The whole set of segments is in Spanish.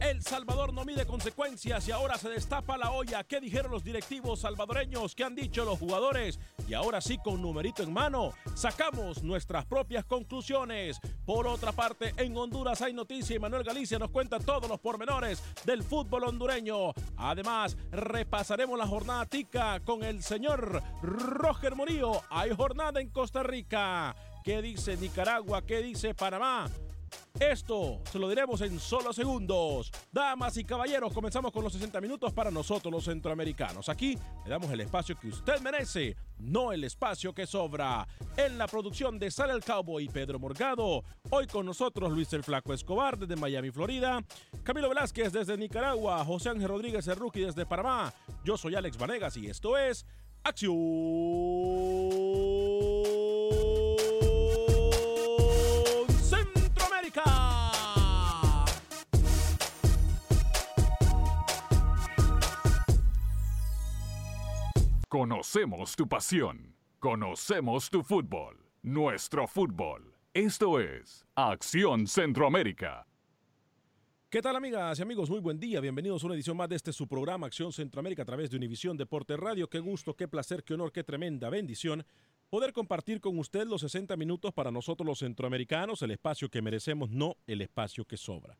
El Salvador no mide consecuencias y ahora se destapa la olla. ¿Qué dijeron los directivos salvadoreños? ¿Qué han dicho los jugadores? Y ahora sí, con numerito en mano, sacamos nuestras propias conclusiones. Por otra parte, en Honduras hay noticia y Manuel Galicia nos cuenta todos los pormenores del fútbol hondureño. Además, repasaremos la jornada tica con el señor Roger Murillo. Hay jornada en Costa Rica. ¿Qué dice Nicaragua? ¿Qué dice Panamá? Esto se lo diremos en solo segundos. Damas y caballeros, comenzamos con los 60 minutos para nosotros los centroamericanos. Aquí le damos el espacio que usted merece, no el espacio que sobra. En la producción de Sale el Cowboy y Pedro Morgado. Hoy con nosotros Luis el Flaco Escobar desde Miami, Florida. Camilo Velázquez desde Nicaragua. José Ángel Rodríguez el Rookie desde Panamá. Yo soy Alex Vanegas y esto es Acción Conocemos tu pasión. Conocemos tu fútbol. Nuestro fútbol. Esto es Acción Centroamérica. ¿Qué tal amigas y amigos? Muy buen día. Bienvenidos a una edición más de este su programa Acción Centroamérica a través de Univisión Deporte Radio. Qué gusto, qué placer, qué honor, qué tremenda bendición poder compartir con usted los 60 minutos para nosotros los centroamericanos, el espacio que merecemos, no el espacio que sobra.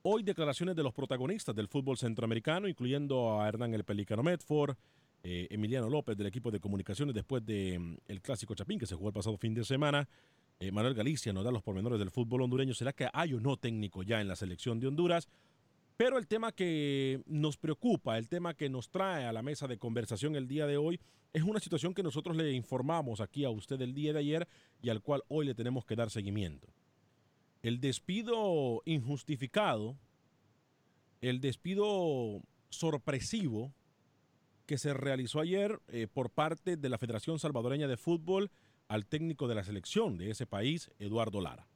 Hoy declaraciones de los protagonistas del fútbol centroamericano, incluyendo a Hernán el Pelicano Medford, eh, Emiliano López del equipo de comunicaciones después del el Clásico Chapín que se jugó el pasado fin de semana. Eh, Manuel Galicia nos da los pormenores del fútbol hondureño. ¿Será que hay o no técnico ya en la selección de Honduras? Pero el tema que nos preocupa, el tema que nos trae a la mesa de conversación el día de hoy, es una situación que nosotros le informamos aquí a usted el día de ayer y al cual hoy le tenemos que dar seguimiento. El despido injustificado, el despido sorpresivo que se realizó ayer eh, por parte de la Federación Salvadoreña de Fútbol al técnico de la selección de ese país, Eduardo Lara.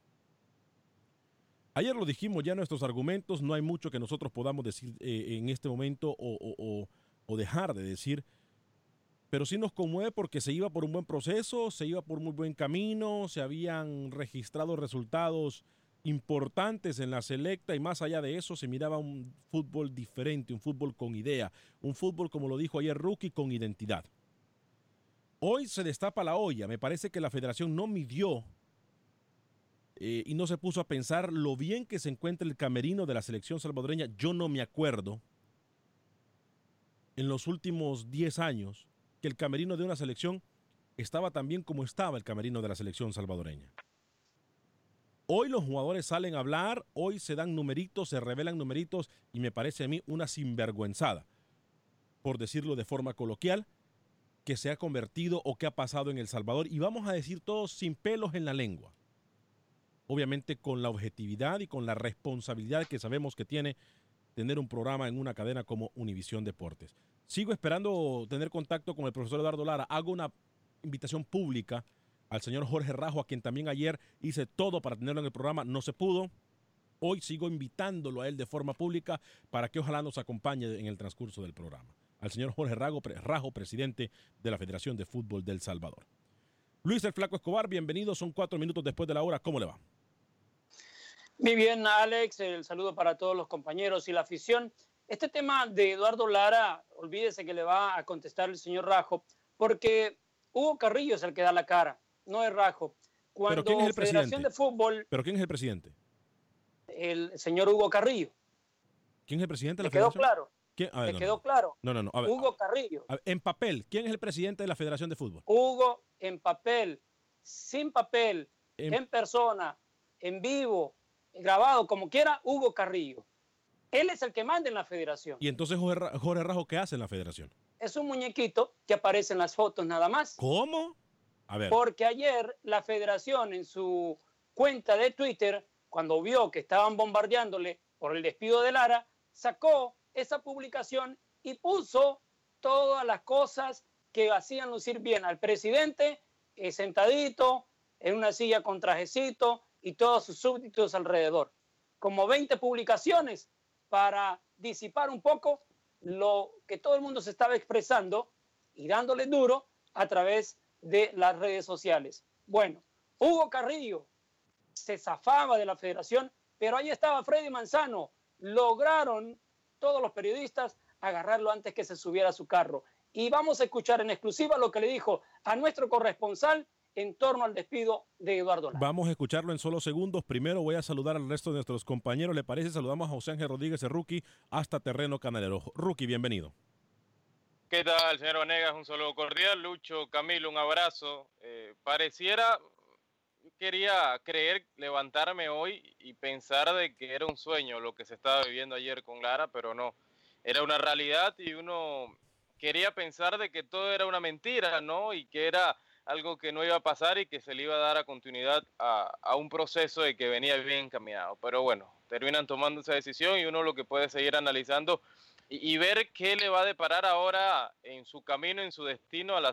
Ayer lo dijimos ya nuestros argumentos, no hay mucho que nosotros podamos decir eh, en este momento o, o, dejar de decir, pero sí nos conmueve porque se iba por un buen proceso, se iba por muy buen camino, se habían registrado resultados importantes en la selecta y más allá de eso se miraba un fútbol diferente, un fútbol con idea, un fútbol como lo dijo ayer Rookie con identidad. Hoy se destapa la olla, me parece que la federación no midió eh, y no se puso a pensar lo bien que se encuentra el camerino de la selección salvadoreña. Yo no me acuerdo en los últimos 10 años que el camerino de una selección estaba tan bien como estaba el camerino de la selección salvadoreña. Hoy los jugadores salen a hablar, hoy se dan numeritos, se revelan numeritos y me parece a mí una sinvergüenzada, por decirlo de forma coloquial, que se ha convertido o que ha pasado en El Salvador y vamos a decir todos sin pelos en la lengua. Obviamente con la objetividad y con la responsabilidad que sabemos que tiene tener un programa en una cadena como Univisión Deportes. Sigo esperando tener contacto con el profesor Eduardo Lara. Hago una invitación pública al señor Jorge Rajo, a quien también ayer hice todo para tenerlo en el programa, no se pudo. Hoy sigo invitándolo a él de forma pública para que ojalá nos acompañe en el transcurso del programa. Al señor Jorge Rajo, presidente de la Federación de Fútbol del Salvador. Luis el Flaco Escobar, bienvenido. Son cuatro minutos después de la hora. ¿Cómo le va? Muy bien, Alex. El saludo para todos los compañeros y la afición. Este tema de Eduardo Lara, olvídese que le va a contestar el señor Rajo, porque Hugo Carrillo es el que da la cara no es Rajo. Cuando ¿Pero quién es el Federación de Fútbol. ¿Pero quién es el presidente? El señor Hugo Carrillo. ¿Quién es el presidente de la quedó Federación? Claro. ¿Le quedó claro? No, no, no. Hugo Carrillo. en papel, ¿quién es el presidente de la Federación de Fútbol? Hugo, en papel, sin papel, en, persona, en vivo, grabado, como quiera, Hugo Carrillo. Él es el que manda en la federación. ¿Y entonces Jorge Rajo qué hace en la federación? Es un muñequito que aparece en las fotos nada más. ¿Cómo? Porque ayer la federación en su cuenta de Twitter, cuando vio que estaban bombardeándole por el despido de Lara, sacó esa publicación y puso todas las cosas que hacían lucir bien al presidente eh, sentadito en una silla con trajecito y todos sus súbditos alrededor. Como 20 publicaciones para disipar un poco lo que todo el mundo se estaba expresando y dándole duro a través de las redes sociales. Bueno, Hugo Carrillo se zafaba de la federación, pero ahí estaba Freddy Manzano. Lograron todos los periodistas agarrarlo antes que se subiera a su carro. Y vamos a escuchar en exclusiva lo que le dijo a nuestro corresponsal en torno al despido de Eduardo Lara. Vamos a escucharlo en solo segundos. Primero voy a saludar al resto de nuestros compañeros. ¿Le parece? Saludamos a José Ángel Rodríguez, el rookie, hasta terreno canalero. Rookie, bienvenido. ¿Qué tal, señor Vanegas? Un saludo cordial. Lucho, Camilo, un abrazo. Eh, pareciera, quería creer, levantarme hoy y pensar de que era un sueño lo que se estaba viviendo ayer con Lara, pero no. Era una realidad y uno quería pensar de que todo era una mentira, ¿no? Y que era algo que no iba a pasar y que se le iba a dar a continuidad a, a un proceso de que venía bien encaminado. Pero bueno, terminan tomando esa decisión y uno lo que puede seguir analizando y, ver qué le va a deparar ahora en su camino, en su destino a la,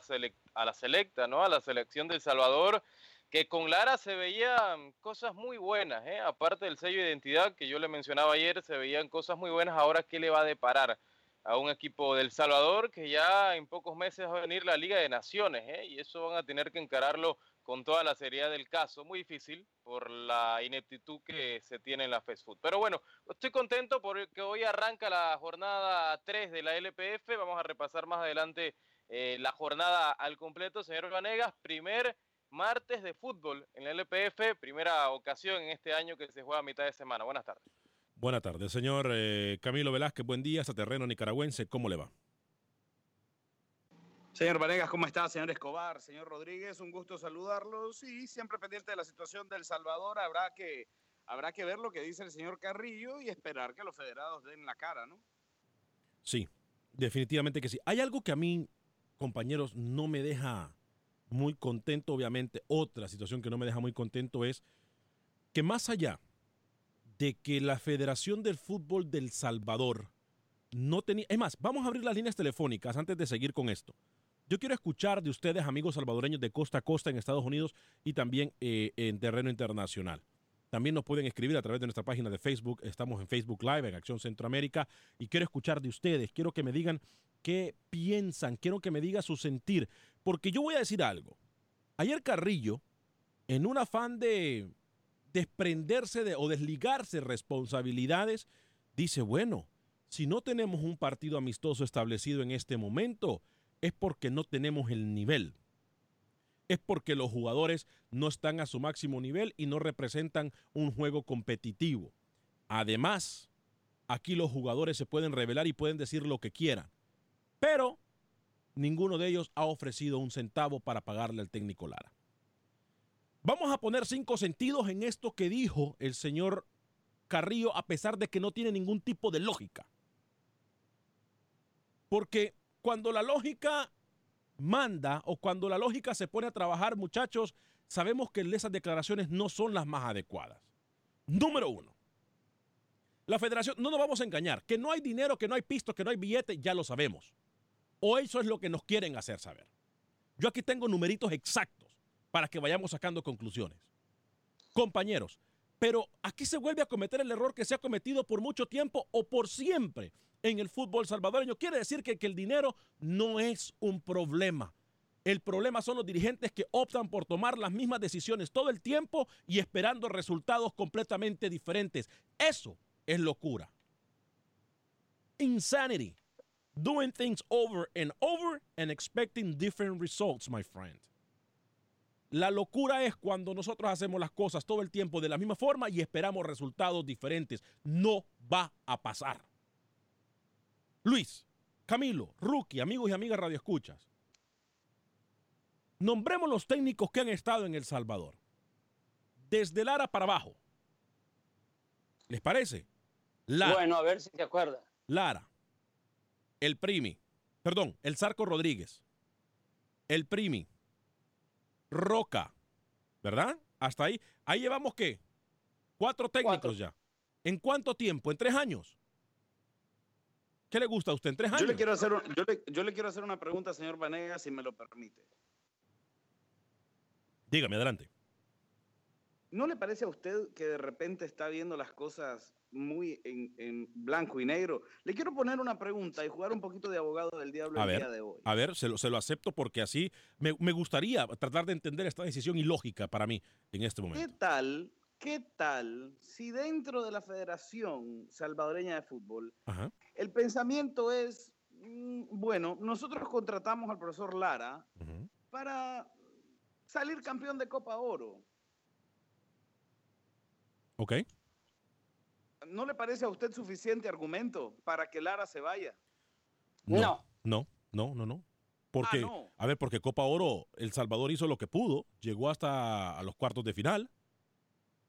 a la selecta, ¿no? A la selección del Salvador, que con Lara se veían cosas muy buenas, ¿eh? Aparte del sello de identidad que yo le mencionaba ayer, se veían cosas muy buenas. Ahora, ¿qué le va a deparar? A un equipo del Salvador que ya en pocos meses va a venir la Liga de Naciones, ¿eh? y eso van a tener que encararlo con toda la seriedad del caso. Muy difícil por la ineptitud que se tiene en la fast food. Pero bueno, estoy contento porque hoy arranca la jornada 3 de la LPF. Vamos a repasar más adelante eh, la jornada al completo. Señor Vanegas, primer martes de fútbol en la LPF, primera ocasión en este año que se juega a mitad de semana. Buenas tardes. Buenas tardes, señor eh, Camilo Velázquez. Buen día, hasta terreno nicaragüense. ¿Cómo le va? Señor Vanegas, ¿cómo está? Señor Escobar, señor Rodríguez, un gusto saludarlos y siempre pendiente de la situación del Salvador. Habrá que, habrá que ver lo que dice el señor Carrillo y esperar que los federados den la cara, ¿no? Sí, definitivamente que sí. Hay algo que a mí, compañeros, no me deja muy contento, obviamente. Otra situación que no me deja muy contento es que más allá de que la Federación del Fútbol del Salvador no tenía... Es más, vamos a abrir las líneas telefónicas antes de seguir con esto. Yo quiero escuchar de ustedes, amigos salvadoreños de costa a costa en Estados Unidos y también eh, en terreno internacional. También nos pueden escribir a través de nuestra página de Facebook. Estamos en Facebook Live, en Acción Centroamérica. Y quiero escuchar de ustedes. Quiero que me digan qué piensan. Quiero que me diga su sentir. Porque yo voy a decir algo. Ayer Carrillo, en un afán de desprenderse de, o desligarse responsabilidades, dice, bueno, si no tenemos un partido amistoso establecido en este momento, es porque no tenemos el nivel. Es porque los jugadores no están a su máximo nivel y no representan un juego competitivo. Además, aquí los jugadores se pueden revelar y pueden decir lo que quieran. Pero ninguno de ellos ha ofrecido un centavo para pagarle al técnico Lara. Vamos a poner cinco sentidos en esto que dijo el señor Carrillo, a pesar de que no tiene ningún tipo de lógica. Porque cuando la lógica manda o cuando la lógica se pone a trabajar, muchachos, sabemos que esas declaraciones no son las más adecuadas. Número uno, la federación, no nos vamos a engañar, que no hay dinero, que no hay pisto, que no hay billete, ya lo sabemos. O eso es lo que nos quieren hacer saber. Yo aquí tengo numeritos exactos para que vayamos sacando conclusiones. Compañeros, pero aquí se vuelve a cometer el error que se ha cometido por mucho tiempo o por siempre en el fútbol salvadoreño. Quiere decir que, que el dinero no es un problema. El problema son los dirigentes que optan por tomar las mismas decisiones todo el tiempo y esperando resultados completamente diferentes. Eso es locura. Insanity. Doing things over and over and expecting different results, my friend. La locura es cuando nosotros hacemos las cosas todo el tiempo de la misma forma y esperamos resultados diferentes. No va a pasar. Luis, Camilo, Rookie, amigos y amigas radioescuchas. Nombremos los técnicos que han estado en El Salvador. Desde Lara para abajo. ¿Les parece? Lara, bueno, a ver si te acuerdas. Lara. El Primi. Perdón, el Zarco Rodríguez. El Primi. Roca. ¿Verdad? Hasta ahí. Ahí llevamos qué? Cuatro técnicos ya. ¿En cuánto tiempo? ¿En tres años? ¿Qué le gusta a usted? ¿En tres años? Yo le quiero hacer, yo le, yo le quiero hacer una pregunta, señor Vanegas, si me lo permite. Dígame, adelante. ¿No le parece a usted que de repente está viendo las cosas muy en, blanco y negro? Le quiero poner una pregunta y jugar un poquito de abogado del diablo el día de hoy. A ver, se lo, se lo acepto porque así me, me, gustaría tratar de entender esta decisión ilógica para mí en este momento. ¿Qué tal, qué tal si dentro de la Federación Salvadoreña de Fútbol el pensamiento es, mm, bueno, nosotros contratamos al profesor Lara para salir campeón de Copa Oro? Ok. ¿No le parece a usted suficiente argumento para que Lara se vaya? No. No, no, no, no. Porque, Ah, no. a ver, porque Copa Oro, El Salvador hizo lo que pudo, llegó hasta a los cuartos de final.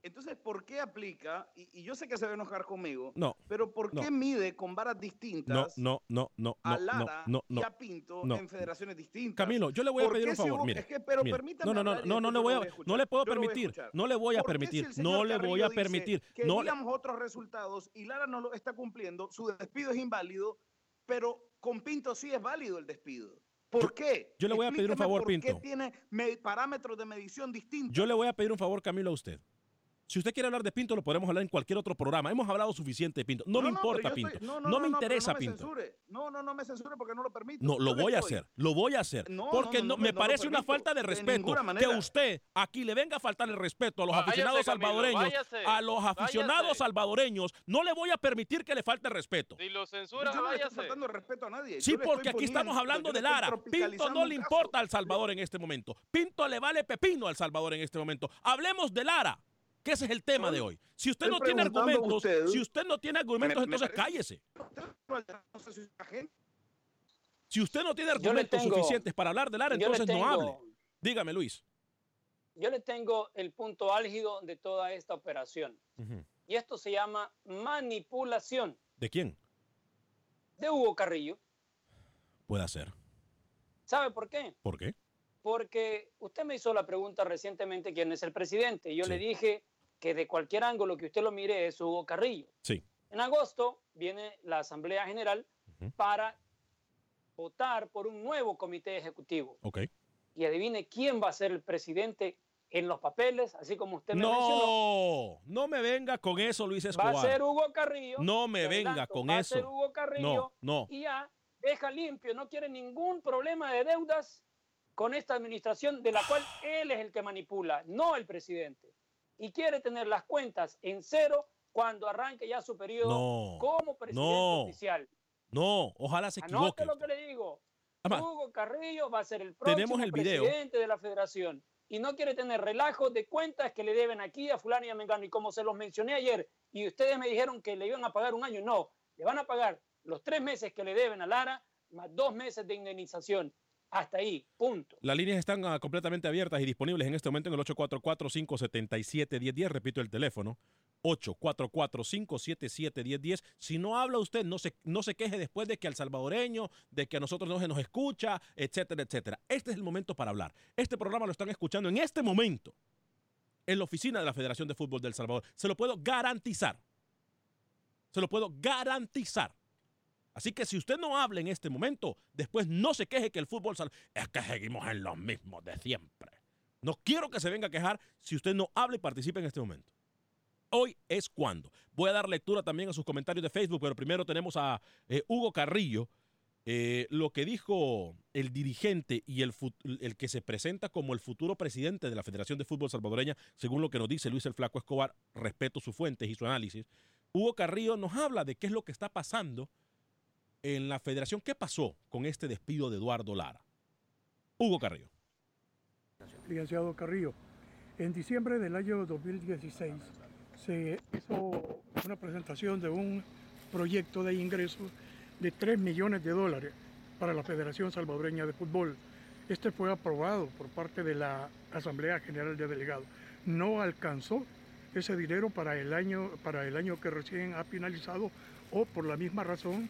Entonces, ¿por qué aplica? Y, y yo sé que se va a enojar conmigo. No, Pero ¿por no. qué mide con varas No, distintas no, no, no, a no, Lara no, no, y a Pinto en federaciones distintas? Camilo, yo le voy a ¿Por pedir un si favor. hubo- Mire, es que, pero mire. permítame no, no, no, no, no, le yo voy a, a no le puedo Yo a permitir, no le voy a ¿Por si permitir, no le voy a permitir, Que no le, otros resultados y Lara no lo está cumpliendo, su despido es inválido, pero con Pinto sí es válido el despido. ¿Por qué? yo le voy a pedir un favor, por Pinto. qué tiene me- parámetros de medición distintos? yo le voy a pedir un favor, Camilo, a usted. Si usted quiere hablar de Pinto, lo podemos hablar en cualquier otro programa. Hemos hablado suficiente de Pinto. No, me pero importa Pinto. estoy- no, no, me no, interesa no me Pinto. censure. No, no, no me censure porque no lo permito. No, lo voy a hacer, lo voy a hacer. No, porque no, no, no, me no parece una falta de de respeto ninguna que usted aquí le venga a faltar el respeto a los Váyase, aficionados Camilo, salvadoreños, váyase, a los aficionados váyase. salvadoreños. No le voy a permitir que le falte respeto. Si lo censura, Yo no le estoy váyase. faltando el respeto a nadie. Sí, porque aquí estamos hablando de Lara. Pinto no le importa al Salvador en este momento. Pinto le vale pepino al Salvador en este momento. Hablemos de Lara, que ese es el tema de hoy. Si usted estoy no tiene argumentos, usted. si usted no tiene argumentos, Me- me entonces parece- cállese. Si usted no tiene argumentos tengo- suficientes para hablar de Lara, yo le entonces no hable. Dígame, Luis. Yo le tengo el punto álgido de toda esta operación. Y esto se llama manipulación ¿De quién? de Hugo Carrillo. Puede ser. ¿Sabe por qué? ¿Por qué? Porque usted me hizo la pregunta recientemente quién es el presidente. y Yo Sí. le dije que de cualquier ángulo que usted lo mire es Hugo Carrillo. Sí. En agosto viene la Asamblea General para votar por un nuevo comité ejecutivo. Ok. Y adivine quién va a ser el presidente en los papeles, así como usted me mencionó. No, no me venga con eso, Luis Va Escobar. a ser Hugo Carrillo. No me venga adelanto, con va eso. A ser Hugo Carrillo No, no. Y ya deja limpio, no quiere ningún problema de deudas con esta administración de la cual él es el que manipula, no el presidente. Y quiere tener las cuentas en cero cuando arranque ya su periodo No, como presidente no. oficial. No, ojalá se equivoque. Anote lo que le digo. Además, Hugo Carrillo va a ser el próximo el video. presidente de la federación y no quiere tener relajos de cuentas que le deben aquí a fulano y a Mengano. Y como se los mencioné ayer y ustedes me dijeron que le iban a pagar un año, no, le van a pagar los tres meses que le deben a Lara más dos meses de indemnización. Hasta ahí, punto. Las líneas están uh, completamente abiertas y disponibles en este momento en el 844-577-1010. Repito el teléfono. 844-577-1010. Si no habla usted, no se, no se queje después de que al salvadoreño, de que a nosotros no se nos escucha, etcétera, etcétera. Este es el momento para hablar. Este programa lo están escuchando en este momento en la oficina de la Federación de Fútbol del Salvador. Se lo puedo garantizar. Se lo puedo garantizar. Así que si usted no habla en este momento, después no se queje que el fútbol sal es que seguimos en lo mismo de siempre. No quiero que se venga a quejar si usted no habla y participa en este momento. Hoy es cuando. Voy a dar lectura también a sus comentarios de Facebook, pero primero tenemos a eh, Hugo Carrillo. Eh, lo que dijo el dirigente y el, el, que se presenta como el futuro presidente de la Federación de Fútbol Salvadoreña, según lo que nos dice Luis el Flaco Escobar, respeto sus fuentes y su análisis. Hugo Carrillo nos habla de qué es lo que está pasando en la federación. ¿Qué pasó con este despido de Eduardo Lara? Hugo Carrillo. Licenciado Carrillo, en diciembre del año 2016 se hizo una presentación de un proyecto de ingresos de 3 millones de dólares para la Federación Salvadoreña de Fútbol. Este fue aprobado por parte de la Asamblea General de Delegados. No alcanzó ese dinero para el año, para el año que recién ha finalizado o por la misma razón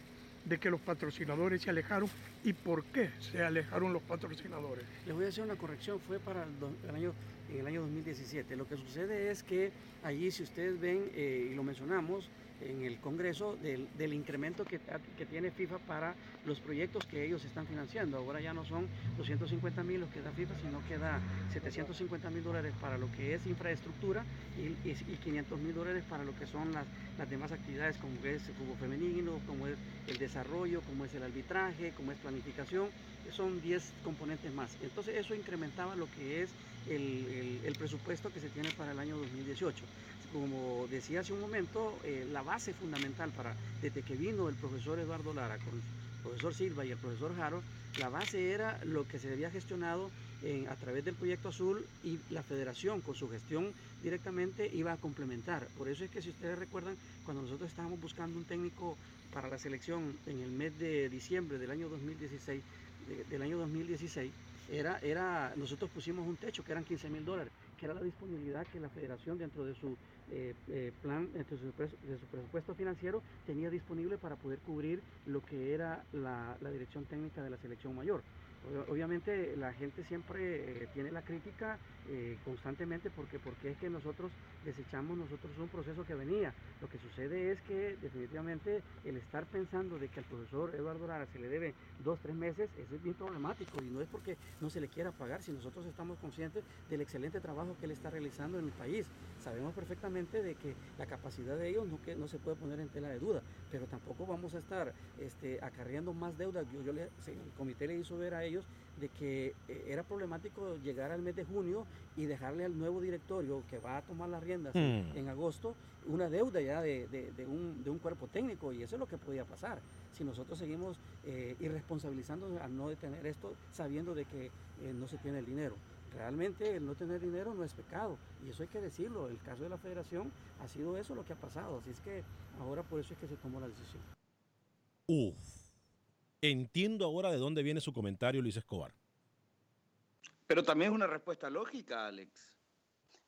de que los patrocinadores se alejaron y por qué se alejaron los patrocinadores. Les voy a hacer una corrección, fue para el, año, en el año 2017. Lo que sucede es que allí, si ustedes ven, eh, y lo mencionamos, en el Congreso del, del incremento que, que, tiene FIFA para los proyectos que ellos están financiando. Ahora ya no son 250 mil los que da FIFA, sino que da 750 mil dólares para lo que es infraestructura y, y, y 500 mil dólares para lo que son las, las, demás actividades como es el fútbol femenino, como es el desarrollo, como es el arbitraje, como es planificación. Son 10 componentes más. Entonces eso incrementaba lo que es el, el presupuesto que se tiene para el año 2018 como decía hace un momento, eh, la base fundamental para, desde que vino el profesor Eduardo Lara con el profesor Silva y el profesor Jaro, la base era lo que se había gestionado en, a través del proyecto azul y la federación con su gestión directamente iba a complementar. Por eso es que si ustedes recuerdan, cuando nosotros estábamos buscando un técnico para la selección en el mes de diciembre del año 2016, de, del año 2016, era, era, nosotros pusimos un techo que eran 15 mil dólares, que era la disponibilidad que la federación dentro de su eh, eh, plan, de su, de su, presupuesto financiero, tenía disponible para poder cubrir lo que era la, la dirección técnica de la selección mayor. Obviamente la gente siempre eh, tiene la crítica eh, constantemente porque, porque es que nosotros desechamos nosotros un proceso que venía. Lo que sucede es que definitivamente el estar pensando de que al profesor Eduardo Lara se le debe dos, tres meses, eso es bien problemático y no es porque no se le quiera pagar, si nosotros estamos conscientes del excelente trabajo que él está realizando en el país. Sabemos perfectamente de que la capacidad de ellos no, que, no se puede poner en tela de duda, pero tampoco vamos a estar este, acarreando más deudas. Yo, yo le, el comité le hizo ver a ellos de que eh, era problemático llegar al mes de junio y dejarle al nuevo directorio que va a tomar las riendas mm. en agosto una deuda ya de, de, de, un, de, un, cuerpo técnico y eso es lo que podía pasar si nosotros seguimos eh, irresponsabilizando al no detener esto sabiendo de que eh, no se tiene el dinero. Realmente el no tener dinero no es pecado y eso hay que decirlo. El caso de la federación ha sido eso lo que ha pasado, así es que ahora por eso es que se tomó la decisión. Uf. Entiendo ahora de dónde viene su comentario, Luis Escobar. Pero también es una respuesta lógica, Alex.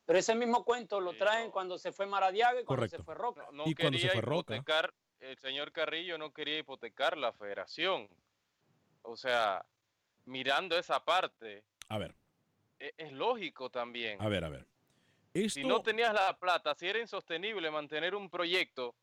Pero ese mismo cuento lo traen no. cuando se fue Maradiaga y cuando Correcto. se fue Roca. No, no y cuando se fue Roca. Hipotecar, el señor Carrillo no quería hipotecar la federación. O sea, mirando esa parte. A ver. Es, es lógico también. A ver, a ver. Esto... Si no tenías la plata, si era insostenible mantener un proyecto,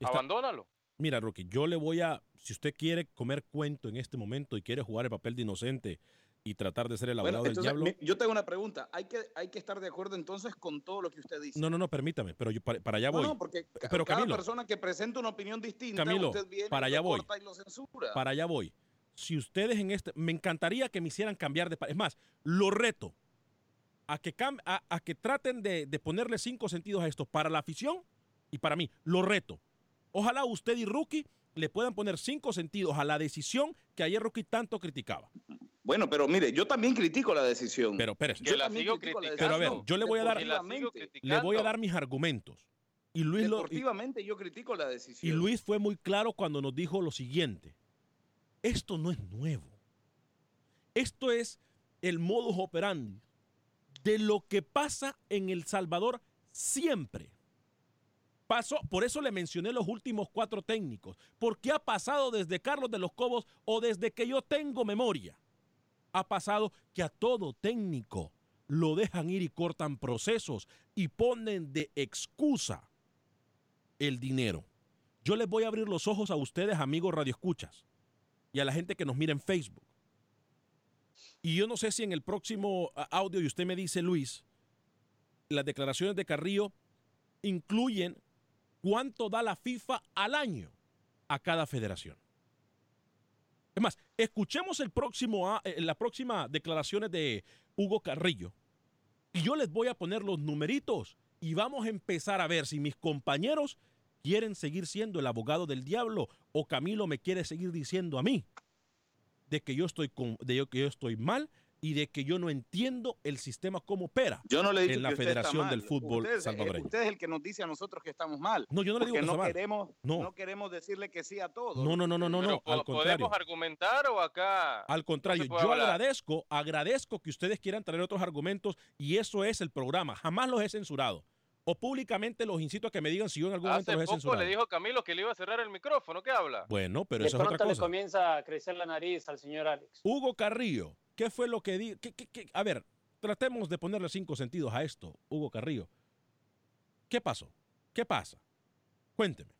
Está... abandónalo. Mira, Rocky, yo le voy a, si usted quiere comer cuento en este momento y quiere jugar el papel de inocente y tratar de ser el abogado bueno, del diablo. Yo tengo una pregunta. ¿Hay que, ¿Hay que estar de acuerdo entonces con todo lo que usted dice? No, no, no, permítame, pero yo para, para allá voy. No, no, porque pero, cada Camilo, persona que presenta una opinión distinta, Camilo, usted viene para allá voy. y lo censura. Para allá voy. Si ustedes en este, me encantaría que me hicieran cambiar de, es más, lo reto a que, a, a que traten de, de ponerle cinco sentidos a esto para la afición y para mí. Lo reto. Ojalá usted y Rookie le puedan poner cinco sentidos a la decisión que ayer Rookie tanto criticaba. Bueno, pero mire, yo también critico la decisión. Pero, espérese. Que la sigo criticando. Pero a ver, yo le voy a dar, le voy a dar mis argumentos. Y Luis lo- y- Deportivamente yo critico la decisión. Y Luis fue muy claro cuando nos dijo lo siguiente. Esto no es nuevo. Esto es el modus operandi de lo que pasa en El Salvador siempre. Pasó, por eso le mencioné los últimos cuatro técnicos, porque ha pasado desde Carlos de los Cobos o desde que yo tengo memoria. Ha pasado que a todo técnico lo dejan ir y cortan procesos y ponen de excusa el dinero. Yo les voy a abrir los ojos a ustedes, amigos radioescuchas, y a la gente que nos mira en Facebook. Y yo no sé si en el próximo audio, y usted me dice, Luis, las declaraciones de Carrillo incluyen cuánto da la FIFA al año a cada federación. Es más, escuchemos el próximo, eh, la próxima declaraciones de Hugo Carrillo. Y yo les voy a poner los numeritos y vamos a empezar a ver si mis compañeros quieren seguir siendo el abogado del diablo o Camilo me quiere seguir diciendo a mí de que yo estoy con, de que yo estoy mal y de que yo no entiendo el sistema cómo opera Yo no le he dicho en la Federación del. Fútbol Usted Salvadoreño. Usted es el que nos dice a nosotros que estamos mal. No, yo no le digo que no está mal. queremos, No. no. queremos decirle que sí a todo. No, no, no, no, no, Pero no, po- al contrario. ¿Podemos argumentar o acá? Al contrario, yo hablar? agradezco, agradezco que ustedes quieran traer otros argumentos y eso es el programa. Jamás los he censurado. O públicamente los incito a que me digan si yo en algún momento los he poco censurado. le dijo Camilo que le iba a cerrar el micrófono. ¿Qué habla? Bueno, pero de eso es pronto otra le cosa. comienza a crecer la nariz al señor Alex. Hugo Carrillo, ¿qué fue lo que dijo? A ver, tratemos de ponerle cinco sentidos a esto, Hugo Carrillo. ¿Qué pasó? ¿Qué pasa? Cuénteme.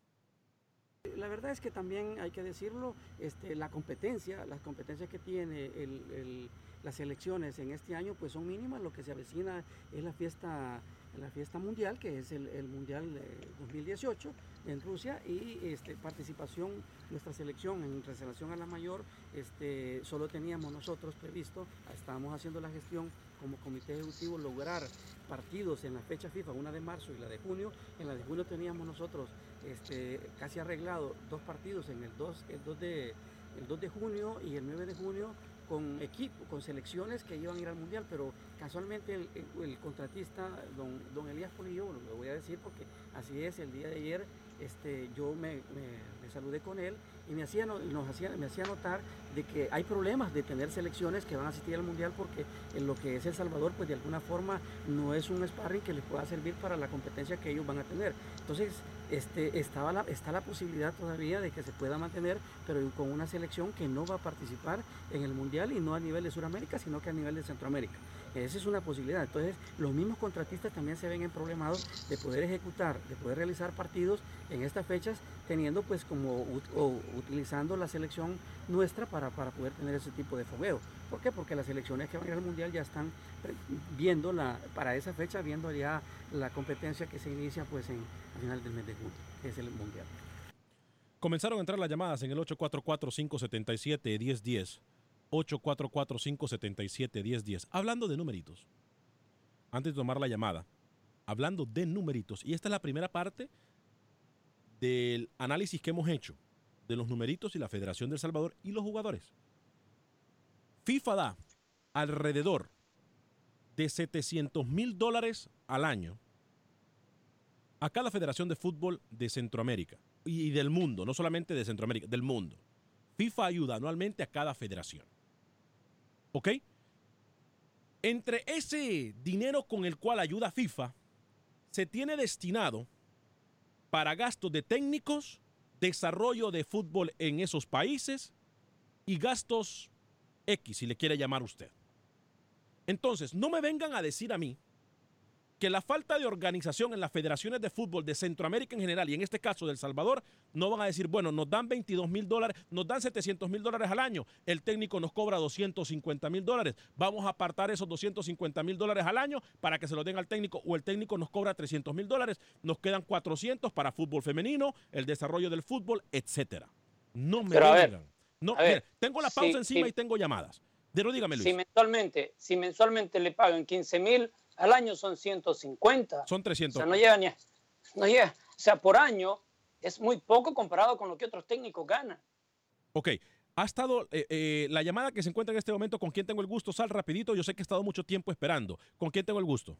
La verdad es que también hay que decirlo, este, la competencia, las competencias que tiene el- el- las elecciones en este año pues son mínimas, lo que se avecina es la fiesta, la fiesta mundial, que es el, Mundial eh, 2018 en Rusia y este, participación, nuestra selección en relación a la mayor, este, solo teníamos nosotros previsto, estábamos haciendo la gestión como comité ejecutivo, lograr partidos en la fecha FIFA, una de marzo y la de junio, en la de junio teníamos nosotros este, casi arreglado dos partidos en el 2, el 2 de, el 2 de junio y el 9 de junio con equipo, con selecciones que iban a ir al mundial, pero casualmente el, contratista, don, don Elías Polillo, lo voy a decir porque así es, el día de ayer este, yo me, saludé con él y me hacía, no- nos hacía, me hacía notar de que hay problemas de tener selecciones que van a asistir al mundial porque en lo que es El Salvador, pues de alguna forma no es un sparring que les pueda servir para la competencia que ellos van a tener. Entonces, este, estaba está la posibilidad todavía de que se pueda mantener, pero con una selección que no va a participar en el Mundial y no a nivel de Sudamérica, sino que a nivel de Centroamérica. Esa es una posibilidad. Entonces, los mismos contratistas también se ven en problemados de poder ejecutar, de poder realizar partidos en estas fechas, teniendo pues como o utilizando la selección nuestra para, para poder tener ese tipo de fogueo. ¿Por qué? Porque las selecciones que van a ir al Mundial ya están pre- viendo la, para esa fecha, viendo ya la competencia que se inicia pues en, a final del mes de junio, que es el Mundial. Comenzaron a entrar las llamadas en el 844-577-1010. 844-577-1010. Hablando de numeritos. Antes de tomar la llamada. Hablando de numeritos. Y esta es la primera parte del análisis que hemos hecho de los numeritos y la Federación del Salvador y los jugadores. FIFA da alrededor de 700 mil dólares al año a cada federación de fútbol de Centroamérica y del mundo, no solamente de Centroamérica, del mundo. FIFA ayuda anualmente a cada federación. ¿Ok? Entre ese dinero con el cual ayuda FIFA, se tiene destinado para gastos de técnicos, desarrollo de fútbol en esos países y gastos X, si le quiere llamar usted. Entonces, no me vengan a decir a mí que la falta de organización en las federaciones de fútbol de Centroamérica en general y en este caso del Salvador no van a decir, bueno, nos dan 22 mil dólares, nos dan 700 mil dólares al año, el técnico nos cobra 250 mil dólares, vamos a apartar esos 250 mil dólares al año para que se lo den al técnico o el técnico nos cobra 300 mil dólares, nos quedan 400 para fútbol femenino, el desarrollo del fútbol, etcétera. No me Pero a ver, vengan. No, a ver, mire, tengo la pausa encima y tengo llamadas. Pero dígame, Luis. Si mensualmente, si mensualmente le pagan 15 mil, al año son 150. Son 300. O sea, no llega ni a, no llega, o sea, por año es muy poco comparado con lo que otros técnicos ganan. Ok. Ha estado eh, eh, la llamada que se encuentra en este momento. ¿Con quién tengo el gusto? Sal rapidito. Yo sé que he estado mucho tiempo esperando. ¿Con quién tengo el gusto?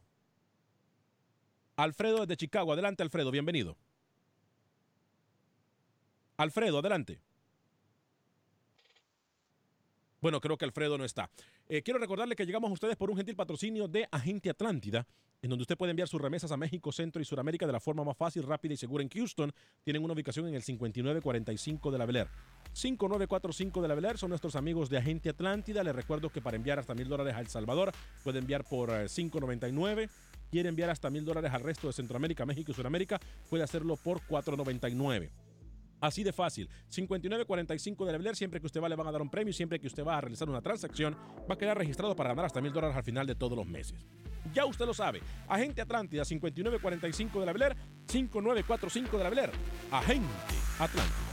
Alfredo desde Chicago. Adelante, Alfredo, bienvenido. Alfredo, adelante. Bueno, creo que Alfredo no está. Eh, quiero recordarle que llegamos a ustedes por un gentil patrocinio de Agente Atlántida, en donde usted puede enviar sus remesas a México, Centro y Sudamérica de la forma más fácil, rápida y segura en Houston. Tienen una ubicación en el 5945 de la Bel Air. 5945 de la Bel Air son nuestros amigos de Agente Atlántida. Les recuerdo que para enviar hasta mil dólares a El Salvador puede enviar por 599. Quiere enviar hasta mil dólares al resto de Centroamérica, México y Sudamérica, puede hacerlo por 499. Así de fácil. 5945 de Leveler, siempre que usted va le van a dar un premio, siempre que usted va a realizar una transacción, va a quedar registrado para ganar hasta mil dólares al final de todos los meses. Ya usted lo sabe. Agente Atlántida 5945 de Leveler, 5945 de Leveler. Agente Atlántida.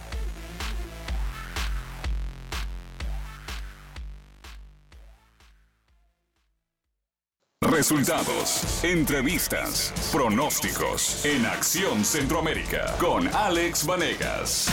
Resultados, entrevistas, pronósticos en Acción Centroamérica con Alex Vanegas.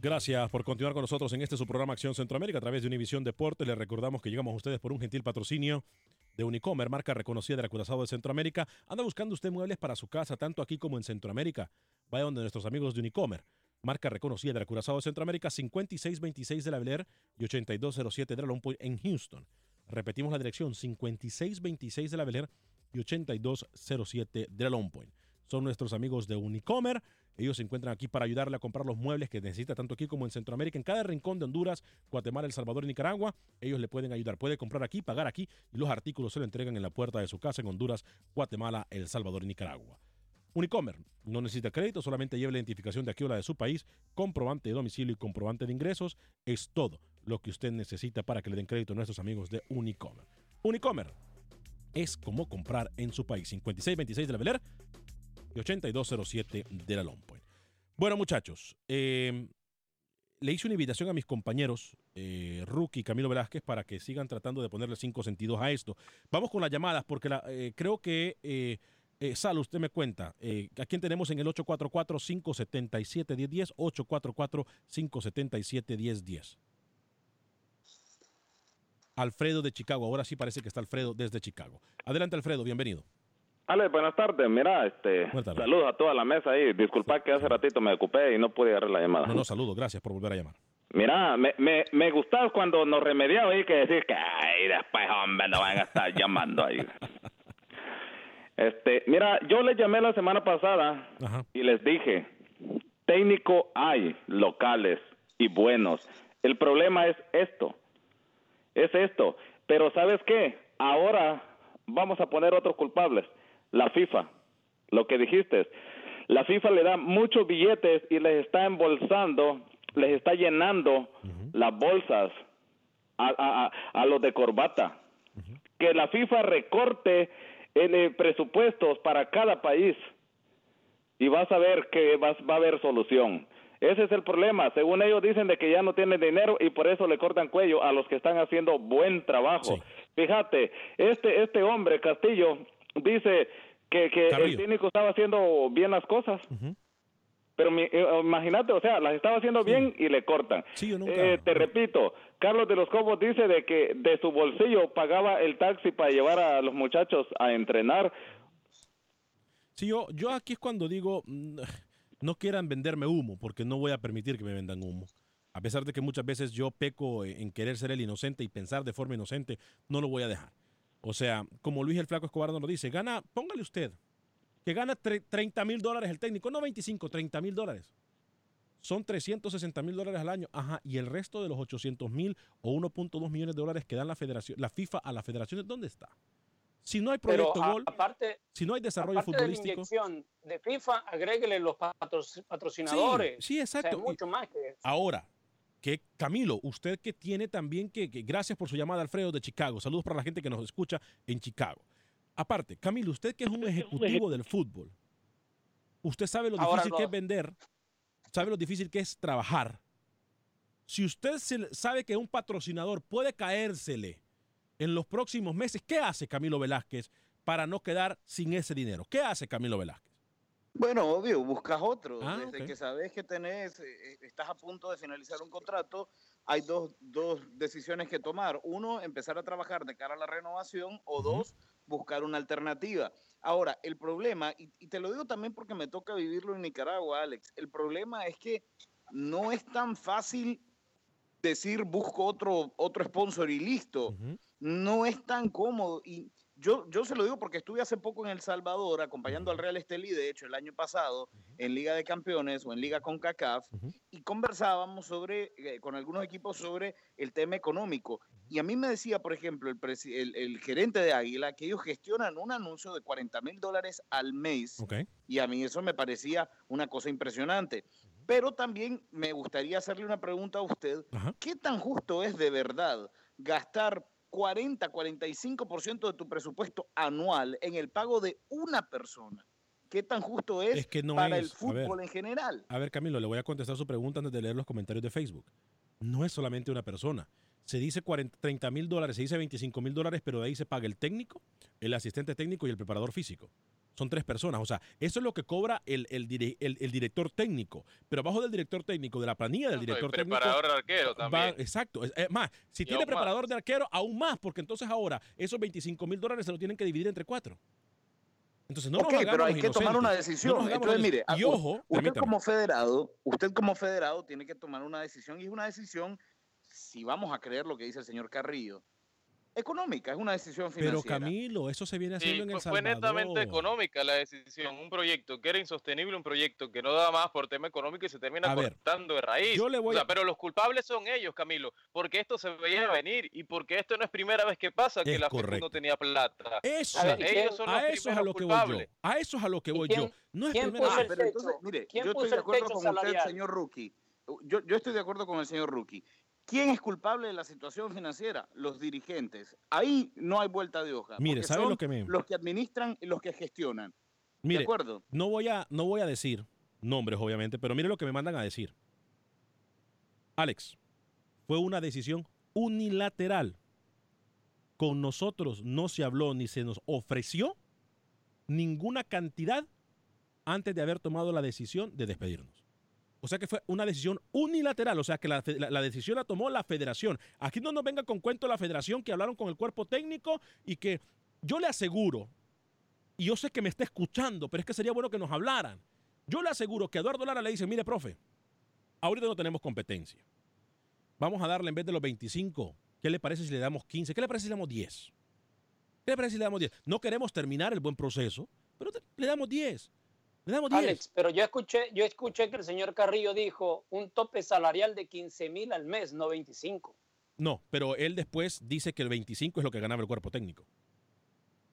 Gracias por continuar con nosotros en este su programa Acción Centroamérica a través de Univisión Deportes. Les recordamos que llegamos a ustedes por un gentil patrocinio de Unicomer, marca reconocida del Acurazado de Centroamérica. Anda buscando usted muebles para su casa, tanto aquí como en Centroamérica. Vaya donde nuestros amigos de Unicomer, marca reconocida del Acurazado de Centroamérica, 5626 de la Bel y 8207 de la Point en Houston. Repetimos la dirección, 5626 de la Bel y 8207 de la Long Point. Son nuestros amigos de Unicomer. Ellos se encuentran aquí para ayudarle a comprar los muebles que necesita tanto aquí como en Centroamérica, en cada rincón de Honduras, Guatemala, El Salvador y Nicaragua. Ellos le pueden ayudar. Puede comprar aquí, pagar aquí y los artículos se le entregan en la puerta de su casa en Honduras, Guatemala, El Salvador y Nicaragua. Unicomer no necesita crédito, solamente lleve la identificación de aquí o la de su país, comprobante de domicilio y comprobante de ingresos. Es todo lo que usted necesita para que le den crédito a nuestros amigos de Unicomer. Unicomer es como comprar en su país. 5626 de la Beler y 8207 de la Long Point. Bueno, muchachos, eh, le hice una invitación a mis compañeros, eh, Rookie y Camilo Velázquez, para que sigan tratando de ponerle cinco sentidos a esto. Vamos con las llamadas, porque eh, creo que, eh, eh, Sal, usted me cuenta, ¿a quién tenemos en el 844-577-1010? 844-577-1010. Alfredo de Chicago, ahora sí parece que está Alfredo desde Chicago. Adelante, Alfredo, bienvenido. Ale, buenas tardes. Mira, este, saludos a toda la mesa ahí. Disculpa que hace ratito me ocupé y no pude agarrar la llamada. No, no, saludo, gracias por volver a llamar. Mira, me, me, me gustaba cuando nos remediaba ahí que decir que, ay, después, hombre, no van a estar llamando ahí. Este, mira, yo les llamé la semana pasada y les dije, técnico hay locales y buenos. El problema es esto, es esto. Pero ¿sabes qué? Ahora vamos a poner otros culpables la FIFA, lo que dijiste. La FIFA le da muchos billetes y les está embolsando, les está llenando las bolsas a, a, a, los de corbata. Que la FIFA recorte en eh, presupuestos para cada país y vas a ver que vas, va a haber solución. Ese es el problema. Según ellos dicen de que ya no tienen dinero y por eso le cortan cuello a los que están haciendo buen trabajo. Fíjate, este este hombre Castillo dice que, que el técnico estaba haciendo bien las cosas. Pero mi, eh, imagínate, o sea, las estaba haciendo sí. bien y le cortan. Sí, nunca... eh, te repito, Carlos de los Cobos dice de que de su bolsillo pagaba el taxi para llevar a los muchachos a entrenar. Sí, yo, yo aquí es cuando digo, mm, no quieran venderme humo, porque no voy a permitir que me vendan humo. A pesar de que muchas veces yo peco en querer ser el inocente y pensar de forma inocente, no lo voy a dejar. O sea, como Luis el Flaco Escobar nos lo dice, gana, póngale usted, que gana 30 mil dólares el técnico, no 25, 30 mil dólares. Son 360 mil dólares al año. Ajá, y el resto de los 800 mil o 1.2 millones de dólares que dan la federación, la FIFA a las federaciones, ¿dónde está? Si no hay proyecto Pero, gol, aparte, si no hay desarrollo futbolístico. De, la inyección de FIFA, agréguele los patrocinadores. Sí, sí exacto. O sea, mucho más que eso. Ahora, que Camilo, usted que tiene también que, que, gracias por su llamada, Alfredo de Chicago. Saludos para la gente que nos escucha en Chicago. Aparte, Camilo, usted que es un ejecutivo del fútbol, usted sabe lo difícil Ahora, que es vender, sabe lo difícil que es trabajar. Si usted se, sabe que un patrocinador puede caérsele en los próximos meses, ¿qué hace Camilo Velázquez para no quedar sin ese dinero? ¿Qué hace Camilo Velázquez? Bueno, obvio, buscas otro. Ah, Desde que sabes que tenés, eh, estás a punto de finalizar un contrato, hay dos, dos decisiones que tomar. Uno, empezar a trabajar de cara a la renovación o dos, buscar una alternativa. Ahora, el problema, y, y te lo digo también porque me toca vivirlo en Nicaragua, Alex, el problema es que no es tan fácil decir busco otro, otro sponsor y listo. No es tan cómodo. Y yo, yo se lo digo porque estuve hace poco en El Salvador acompañando al Real Estelí, de hecho, el año pasado, en Liga de Campeones o en Liga con CACAF, y conversábamos sobre, eh, con algunos equipos sobre el tema económico. Y a mí me decía, por ejemplo, el, el, el gerente de Águila que ellos gestionan un anuncio de 40 mil dólares al mes. Ok. Y a mí eso me parecía una cosa impresionante. Pero también me gustaría hacerle una pregunta a usted. ¿Qué tan justo es de verdad gastar 40, 45% de tu presupuesto anual en el pago de una persona? ¿Qué tan justo es, Es que no para es, el ver. fútbol en general? A ver, Camilo, le voy a contestar su pregunta antes de leer los comentarios de Facebook. No es solamente una persona. Se dice 40, 30 mil dólares, se dice 25 mil dólares, pero de ahí se paga el técnico, el asistente técnico y el preparador físico. Son tres personas. O sea, eso es lo que cobra el, el, dire- el- el director técnico. Pero abajo del director técnico, de la planilla del el director técnico. preparador de arquero va- también. exacto. Es, es más, si Y tiene aún más. preparador de arquero, aún más, porque entonces ahora esos 25 mil dólares se lo tienen que dividir entre cuatro. Entonces, no ok, nos pero hay los que tomar una inocentes. decisión. No Entonces, mire, y u- ojo, usted permítame. como federado, usted como federado tiene que tomar una decisión y es una decisión, si vamos a creer lo que dice el señor Carrillo, económica, es una decisión Pero financiera. Camilo, eso se viene haciendo Sí, en El fue, fue Salvador. netamente económica la decisión. Un proyecto que era insostenible, un proyecto que no daba más por tema económico y se termina A ver, cortando de raíz. yo le voy O sea, a- Pero los culpables son ellos, Camilo, porque esto se veía venir y porque esto no es primera vez que pasa que Es la correcto. no tenía plata. Eso, O sea, ellos son a los eso es a lo que voy culpables. yo. A eso es a lo que voy quién- yo. No es ¿Quién primera puso vez. el Pero entonces, mire, ¿Quién yo estoy de el acuerdo con usted, señor Rookie. Yo, yo estoy de acuerdo con el señor Rookie. ¿Quién es culpable de la situación financiera? Los dirigentes. Ahí no hay vuelta de hoja. Mire, ¿sabe son lo que me- Los que administran y los que gestionan. Mire, ¿De acuerdo? No voy, a, no voy a decir nombres, obviamente, pero mire lo que me mandan a decir. Alex, fue una decisión unilateral. Con nosotros no se habló ni se nos ofreció ninguna cantidad antes de haber tomado la decisión de despedirnos. O sea que fue una decisión unilateral, o sea que la, decisión la tomó la federación. Aquí no nos venga con cuento la federación que hablaron con el cuerpo técnico y que yo le aseguro, y yo sé que me está escuchando, pero es que sería bueno que nos hablaran. Yo le aseguro que Eduardo Lara le dice, mire, profe, ahorita no tenemos competencia. Vamos a darle en vez de los 25, ¿qué le parece si le damos 15? ¿Qué le parece si le damos 10? ¿Qué le parece si le damos 10? No queremos terminar el buen proceso, pero le damos 10. Le damos 10. Alex, pero yo escuché, yo escuché que el señor Carrillo dijo un tope salarial de 15 mil al mes, no 25. No, pero él después dice que el 25 es lo que ganaba el cuerpo técnico.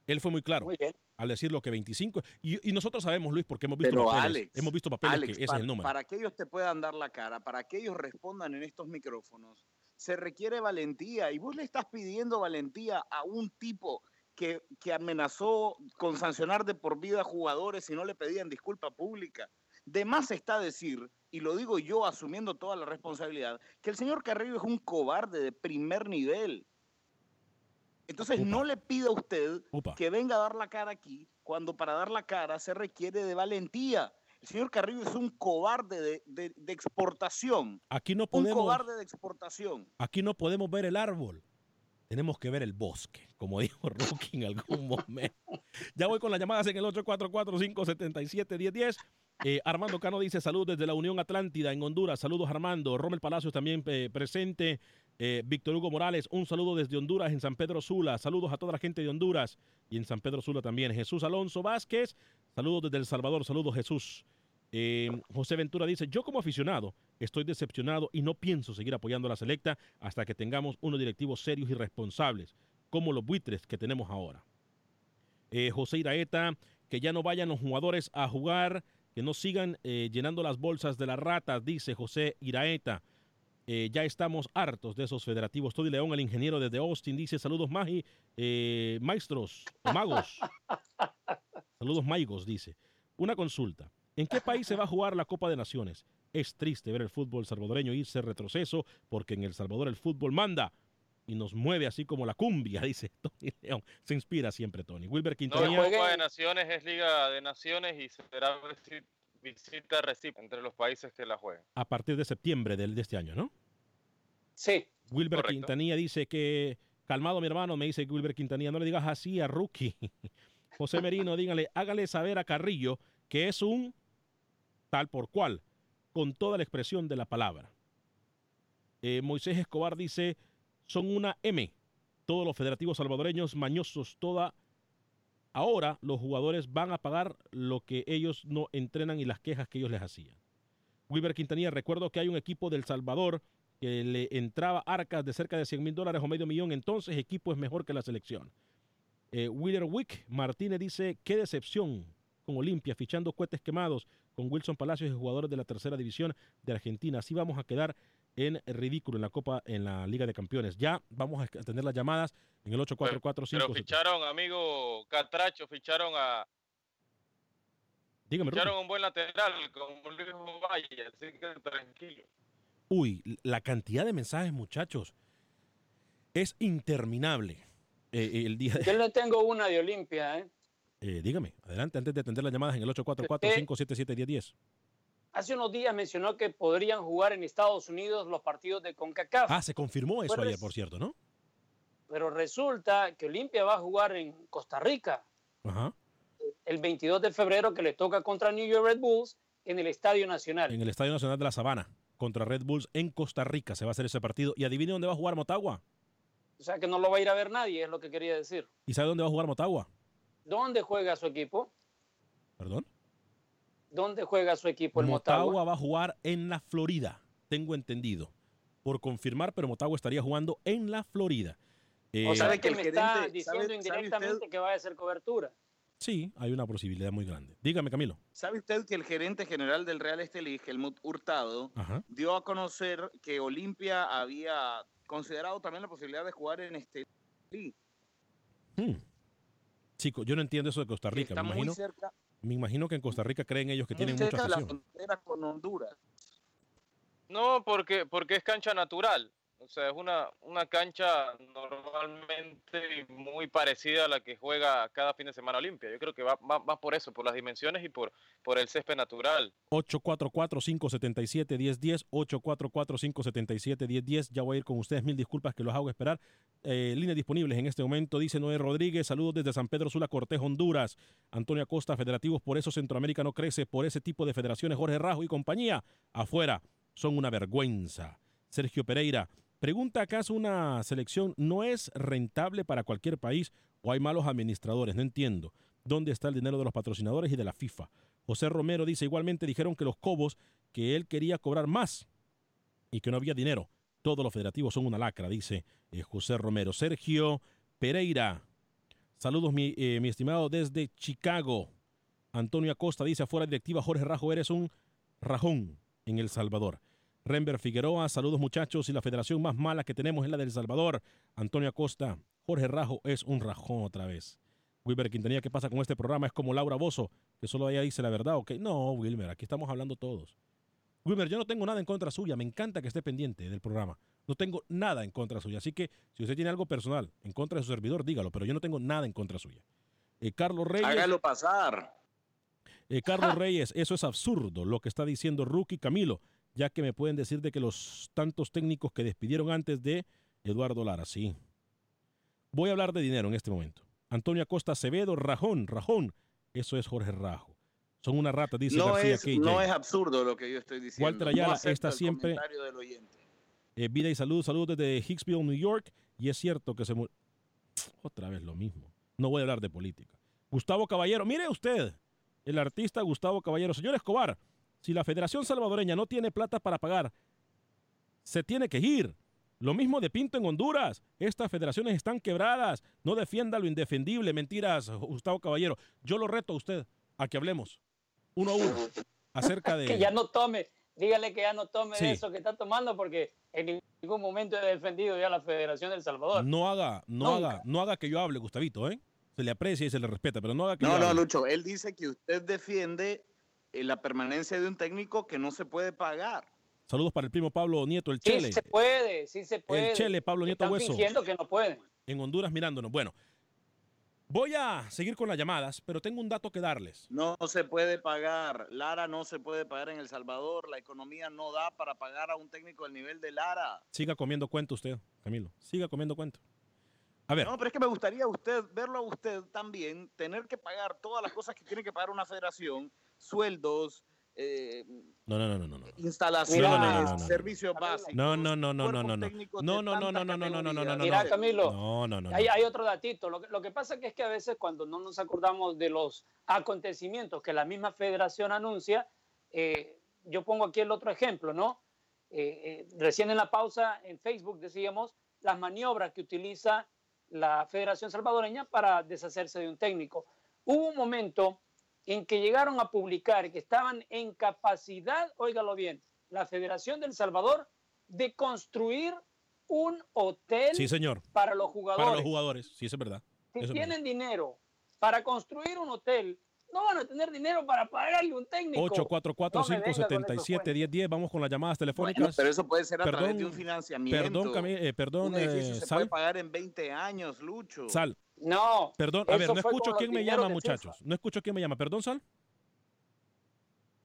Él fue muy claro al decir lo que 25. Y, y nosotros sabemos, Luis, porque hemos visto Pero papeles, Alex, hemos visto papeles Alex, que ese para, es el número. para que ellos te puedan dar la cara, para que ellos respondan en estos micrófonos, se requiere valentía. Y vos le estás pidiendo valentía a un tipo que, que amenazó con sancionar de por vida a jugadores si no le pedían disculpa pública. De más está decir, y lo digo yo asumiendo toda la responsabilidad, que el señor Carrillo es un cobarde de primer nivel. Entonces no le pida a usted que venga a dar la cara aquí, cuando para dar la cara se requiere de valentía. El señor Carrillo es un cobarde de, de- de exportación. Aquí no Un podemos, cobarde de exportación. aquí no podemos ver el árbol. Tenemos que ver el bosque, como dijo Rookie en algún momento. Ya voy con las llamadas en el 844-577-1010. Eh, Armando Cano dice saludos desde la Unión Atlántida en Honduras. Saludos Armando. Rommel Palacios también eh, presente. Eh, Víctor Hugo Morales, un saludo desde Honduras en San Pedro Sula. Saludos a toda la gente de Honduras y en San Pedro Sula también. Jesús Alonso Vázquez, saludos desde El Salvador. Saludos Jesús. Eh, José Ventura dice, yo como aficionado estoy decepcionado y no pienso seguir apoyando a la selecta hasta que tengamos unos directivos serios y responsables, como los buitres que tenemos ahora. Eh, José Iraeta, que ya no vayan los jugadores a jugar, que no sigan eh, llenando las bolsas de las ratas, dice José Iraeta. Eh, ya estamos hartos de esos federativos. Tony León, el ingeniero desde Austin, dice saludos magi, maestros magos. saludos maigos, dice. Una consulta. ¿En qué país se va a jugar la Copa de Naciones? Es triste ver el fútbol salvadoreño irse retroceso porque en El Salvador el fútbol manda. y nos mueve así como la cumbia, dice Tony León. Se inspira siempre, Tony. Wilber No Quintanilla. es Copa de Naciones, es Liga de Naciones y será visita recíproca entre los países que la jueguen. a partir de septiembre del, de este año, ¿no? Sí. Wilber Correcto. Quintanilla dice que, calmado mi hermano, me dice Wilber Quintanilla, no le digas así a Rookie. José Merino, dígale, hágale saber a Carrillo que es un tal por cual, con toda la expresión de la palabra. Eh, Moisés Escobar dice, son una M, todos los federativos salvadoreños mañosos, toda... Ahora los jugadores van a pagar lo que ellos no entrenan y las quejas que ellos les hacían. Wilber Quintanilla, recuerdo que hay un equipo del Salvador que le entraba arcas de cerca de 100 mil dólares o medio millón, entonces equipo es mejor que la selección. Eh, Willer Wick Martínez dice, qué decepción con Olimpia, fichando cohetes quemados con Wilson Palacios y jugadores de la tercera división de Argentina. Así vamos a quedar en ridículo en la Copa, en la Liga de Campeones. Ya vamos a atender las llamadas en el Pero 8445. ficharon, amigo Catracho, ficharon a Dígame, ficharon un buen lateral como Luis Valle, así que tranquilo. Uy, la cantidad de mensajes, muchachos, es interminable. Eh, el día de... Yo le tengo una de Olimpia, ¿eh? Eh, dígame, adelante, antes de atender las llamadas en el 844-577-1010. Hace unos días mencionó que podrían jugar en Estados Unidos los partidos de CONCACAF. Ah, se confirmó eso ayer, por cierto, ¿no? Pero resulta que Olimpia va a jugar en Costa Rica Ajá. el 22 de febrero que le toca contra New York Red Bulls en el Estadio Nacional. En el Estadio Nacional de la Sabana, contra Red Bulls en Costa Rica se va a hacer ese partido. Y adivine dónde va a jugar Motagua. O sea que no lo va a ir a ver nadie, es lo que quería decir. ¿Y sabe dónde va a jugar Motagua? ¿Dónde juega su equipo? Perdón. ¿Dónde juega su equipo el Motagua Motagua? va a jugar en la Florida, tengo entendido. Por confirmar, pero Motagua estaría jugando en la Florida. Eh, o sea sabe que que me está diciendo sabe- indirectamente que va a hacer cobertura. Sí, hay una posibilidad muy grande. Dígame, Camilo. ¿Sabe usted que el gerente general del Real Estelí, Helmut Hurtado, Ajá. dio a conocer que Olimpia había considerado también la posibilidad de jugar en este Hmm. Chico, yo no entiendo eso de Costa Rica. está Me muy imagino, cerca, me imagino que en Costa Rica creen ellos que muy tienen mucha cerca de la afición. frontera con Honduras. No, porque, porque es cancha natural. O sea, es una, una cancha normalmente muy parecida a la que juega cada fin de semana Olimpia. Yo creo que va, va, va por eso, por las dimensiones y por, por el césped natural. 844-577-1010, 844-577-1010. Ya voy a ir con ustedes. Mil disculpas que los hago esperar. Eh, líneas disponibles en este momento, dice Noé Rodríguez. Saludos desde San Pedro Sula, Cortés, Honduras. Antonio Acosta, federativos, por eso Centroamérica no crece, por ese tipo de federaciones. Jorge Rajo y compañía, afuera, son una vergüenza. Sergio Pereira, pregunta, ¿acaso una selección no es rentable para cualquier país o hay malos administradores? No entiendo. ¿Dónde está el dinero de los patrocinadores y de la FIFA? José Romero dice, igualmente dijeron que los Cobos, que él quería cobrar más y que no había dinero. Todos los federativos son una lacra, dice eh, José Romero. Sergio Pereira, saludos mi, eh, mi estimado desde Chicago. Antonio Acosta dice, afuera directiva, Jorge Rajo, eres un rajón en El Salvador. Rember Figueroa, saludos muchachos, y la federación más mala que tenemos es la del Salvador. Antonio Acosta, Jorge Rajo es un rajón otra vez. Wilber Quintanilla, ¿qué pasa con este programa? Es como Laura Bozo, que solo ella dice la verdad, ¿ok? No, Wilmer, aquí estamos hablando todos. Wilmer, yo no tengo nada en contra suya, me encanta que esté pendiente del programa. No tengo nada en contra suya, así que si usted tiene algo personal en contra de su servidor, dígalo, pero yo no tengo nada en contra suya. Eh, Carlos Reyes. Hágalo pasar. Eh, Carlos Reyes, eso es absurdo lo que está diciendo Rookie Camilo, ya que me pueden decir de que los tantos técnicos que despidieron antes de Eduardo Lara, sí. Voy a hablar de dinero en este momento. Antonio Acosta Acevedo, Rajón, Rajón, eso es Jorge Rajo. Son una rata, dice No García es, KJ. no es absurdo lo que yo estoy diciendo. Walter Ayala no está siempre- del. Eh, vida y salud, salud desde Hicksville, New York. Y es cierto que se... Otra vez lo mismo. No voy a hablar de política. Gustavo Caballero, mire usted, el artista Gustavo Caballero. Señor Escobar, si la Federación Salvadoreña no tiene plata para pagar, se tiene que ir. Lo mismo de Pinto en Honduras. Estas federaciones están quebradas. No defienda lo indefendible. Mentiras, Gustavo Caballero. Yo lo reto a usted a que hablemos uno a uno acerca de... Que ya no tome, dígale que ya no tome Sí. eso que está tomando porque en ningún momento he defendido ya la Federación del Salvador. No haga, no Nunca. haga, no haga que yo hable, Gustavito, ¿eh? Se le aprecia y se le respeta, pero no haga que No, yo no, hable. Lucho, él dice que usted defiende la permanencia de un técnico que no se puede pagar. Saludos para el primo Pablo Nieto, el Chele. Sí se puede, sí se puede. El Chele, Pablo Nieto Están Hueso. fingiendo que no pueden. En Honduras mirándonos. Bueno, voy a seguir con las llamadas, pero tengo un dato que darles. No se puede pagar. Lara no se puede pagar en El Salvador. La economía no da para pagar a un técnico del nivel de Lara. Siga comiendo cuento usted, Camilo. Siga comiendo cuento. A ver. No, pero es que me gustaría usted verlo a usted también, tener que pagar todas las cosas que tiene que pagar una federación, sueldos, eh, No, no, no, no, no. no. instalaciones, No, no, no, no, no. servicios básicos. No, no, no, no, no, no, no. No, no, no, no, no, no, no, no, no, no, no. Mira, no. Camilo, No, no, no. no. Hay, hay otro datito. Lo que, lo que pasa que es que a veces cuando no nos acordamos de los acontecimientos que la misma federación anuncia, eh, yo pongo aquí el otro ejemplo, ¿no? Eh, eh, recién en la pausa en Facebook decíamos las maniobras que utiliza la Federación Salvadoreña para deshacerse de un técnico. Hubo un momento en que llegaron a publicar que estaban en capacidad, óigalo bien, la Federación del Salvador de construir un hotel Sí, señor. para los jugadores. Para los jugadores. Sí, eso es verdad. Si Eso tienen dinero para construir un hotel, no van a tener dinero para pagarle un técnico. 844-577-1010. Vamos con las llamadas telefónicas. Bueno, pero eso puede ser a Perdón, través de un financiamiento. Perdón, Cami- eh, perdón, un edificio eh, se Sal. puede pagar en 20 años, Lucho. Sal. No. Perdón, a ver, no escucho quién me llama, muchachos. No escucho quién me llama. Perdón, Sal.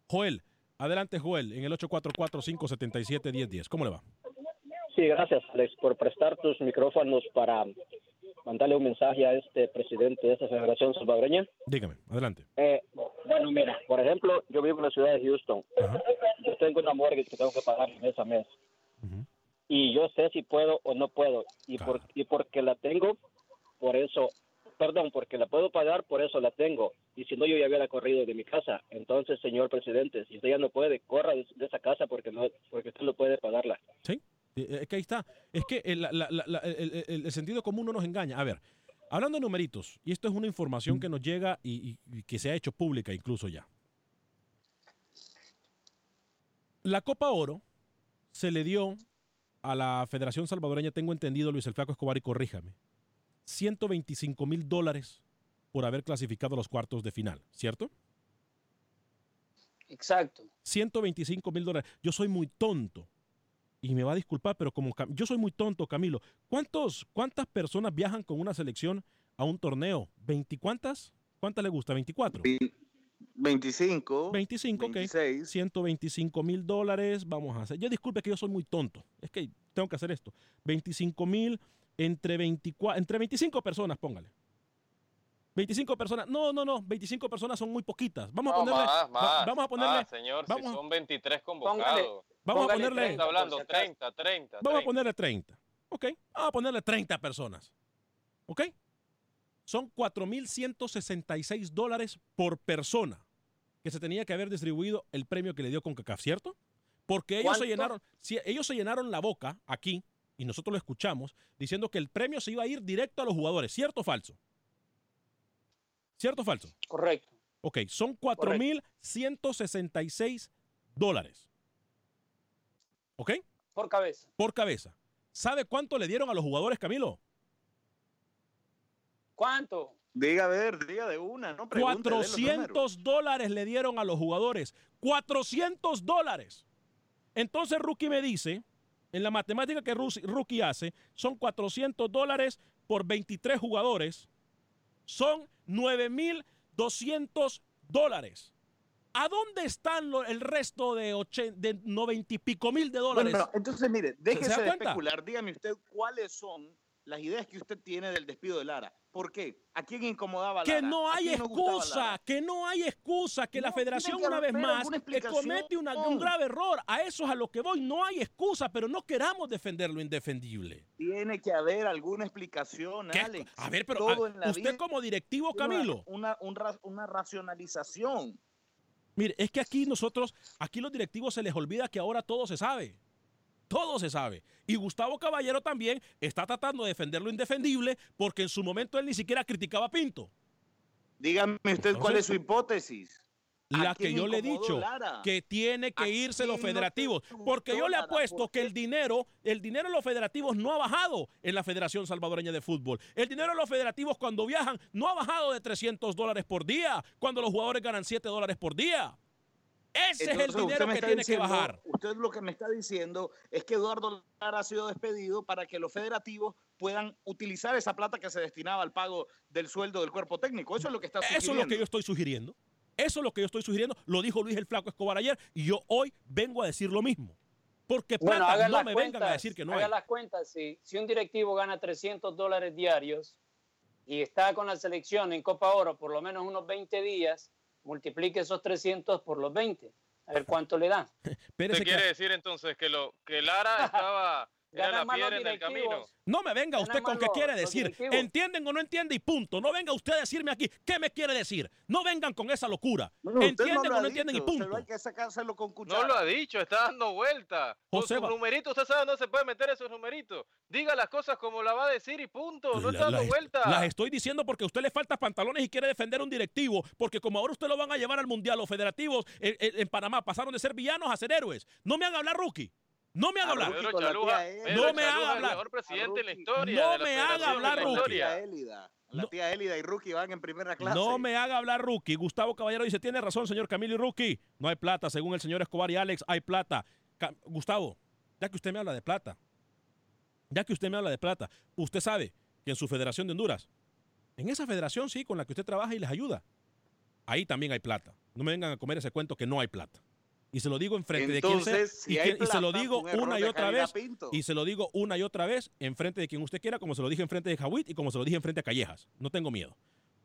Joel. Adelante, Joel, en el 844-577-1010. ¿Cómo le va? Sí, gracias, Alex, por prestar tus micrófonos para mandarle un mensaje a este presidente de esta federación salvadoreña. Dígame, adelante. Eh, bueno, mira, por ejemplo, yo vivo en la ciudad de Houston. Yo tengo una mortgage que tengo que pagar mes a mes. Y yo sé si puedo o no puedo. Y, por, y porque la tengo, por eso, perdón, porque la puedo pagar, por eso la tengo. Y si no, yo ya hubiera corrido de mi casa. Entonces, señor presidente, si usted ya no puede, corra de, de esa casa porque no ahí está. Es que el, la- la- la- el- el- el sentido común no nos engaña. A ver, hablando de numeritos, y esto es una información que nos llega y, y- y que se ha hecho pública incluso ya. La Copa Oro se le dio a la Federación Salvadoreña, tengo entendido, Luis el Flaco Escobar, y corríjame, 125 mil dólares por haber clasificado a los cuartos de final, ¿cierto? Exacto. 125 mil dólares. Yo soy muy tonto. Y me va a disculpar, pero como Cam- yo soy muy tonto, Camilo, ¿cuántos, ¿cuántas personas viajan con una selección a un torneo? ¿20 cuántas? ¿Cuántas le gusta? ¿24? 25. 25, ok. 125 mil dólares. Vamos a hacer. Ya disculpe que yo soy muy tonto. Es que tengo que hacer esto. 25 mil entre 24, entre 25 personas, póngale. 25 personas. No, no, no. 25 personas son muy poquitas. Vamos a ponerle. más, va- más, vamos a ponerle. más, señor, vamos, si son 23 Póngale- vamos a ponerle. Está hablando 30, 30. Vamos a ponerle 30. Ok. Vamos a ponerle 30 personas. Ok. Son 4.166 dólares por persona que se tenía que haber distribuido el premio que le dio CONCACAF, ¿cierto? Porque ellos se llenaron, si ellos se llenaron la boca aquí, y nosotros lo escuchamos, diciendo que el premio se iba a ir directo a los jugadores, ¿cierto o falso? ¿Cierto o falso? Correcto. Ok, son 4.166 dólares. ¿Ok? Por cabeza. Por cabeza. ¿Sabe cuánto le dieron a los jugadores, Camilo? ¿Cuánto? Diga, a ver, diga de una, ¿no? Pregunte, dé los números. 400 dólares le dieron a los jugadores. 400 dólares. Entonces Rookie me dice, en la matemática que Rookie hace, son 400 dólares por 23 jugadores. Son 9.200 dólares. ¿A dónde están lo- el resto de, ochen- de 90 y pico mil de dólares? Bueno, pero entonces, mire, déjese de especular. Dígame usted cuáles son las ideas que usted tiene del despido de Lara. ¿Por qué? ¿A quién incomodaba Lara? Que no ¿A hay excusa, que no hay excusa, que la federación que una vez más comete una- un grave error. A eso es a lo que voy. No hay excusa, pero no queramos defender lo indefendible. Tiene que haber alguna explicación, ¿Qué? Alex. A ver, pero a- usted como directivo, una- Camilo. Una, un ra- una racionalización. Mire, es que aquí nosotros, aquí los directivos se les olvida que ahora todo se sabe. Todo se sabe. Y Gustavo Caballero también está tratando de defender lo indefendible porque en su momento él ni siquiera criticaba a Pinto. Dígame usted cuál es su hipótesis. ¿A La que yo le he dicho, Lara? que tiene que irse los no federativos. Porque yo le Lara? apuesto que el dinero, el dinero de los federativos no ha bajado en la Federación Salvadoreña de Fútbol. El dinero de los federativos cuando viajan no ha bajado de 300 dólares por día, cuando los jugadores ganan 7 dólares por día. Ese es el dinero que tiene que bajar. Usted lo que me está diciendo es que Eduardo Lara ha sido despedido para que los federativos puedan utilizar esa plata que se destinaba al pago del sueldo del cuerpo técnico. Eso es lo que está sugiriendo. Eso es lo que yo estoy sugiriendo. Eso es lo que yo estoy sugiriendo. Lo dijo Luis el Flaco Escobar ayer y yo hoy vengo a decir lo mismo. Porque plata no me vengan a decir que no haga las cuentas, si, si un directivo gana 300 dólares diarios y está con la selección en Copa Oro por lo menos unos 20 días, multiplique esos 300 por los 20. A ver cuánto le dan. ¿Usted quiere decir entonces que, lo, que Lara estaba la piedra en el camino? No me venga usted con qué quiere decir. ¿Entienden o no entiende? Y punto. No venga usted a decirme aquí qué me quiere decir. No vengan con esa locura. ¿Entienden o no entienden? Y punto. Hay que sacárselo con No lo ha dicho, está dando vuelta. Con sus numeritos, usted sabe, no se puede meter esos numeritos. Diga las cosas como la va a decir y punto. No está dando vuelta. Las estoy diciendo porque a usted le falta pantalones y quiere defender a un directivo. Porque como ahora usted lo van a llevar al mundial, los federativos en, en Panamá pasaron de ser villanos a ser héroes. No me hagan hablar, rookie. No me haga hablar. no me haga hablar. mejor presidente en la historia. No me haga hablar, Rookie. La tía Elida y Rookie van en primera clase. No me haga hablar, Rookie. Gustavo Caballero dice, tiene razón, señor Camilo y Rookie. No hay plata, según el señor Escobar y Alex, hay plata. Gustavo, ya que usted me habla de plata, ya que usted me habla de plata, usted sabe que en su federación de Honduras, en esa federación, sí, con la que usted trabaja y les ayuda, ahí también hay plata. No me vengan a comer ese cuento que no hay plata. Y se lo digo enfrente de quien sea. y, se lo digo una y otra vez. Y se lo digo una y otra vez enfrente de quien usted quiera, como se lo dije enfrente de Jawit y como se lo dije enfrente de Callejas. No tengo miedo.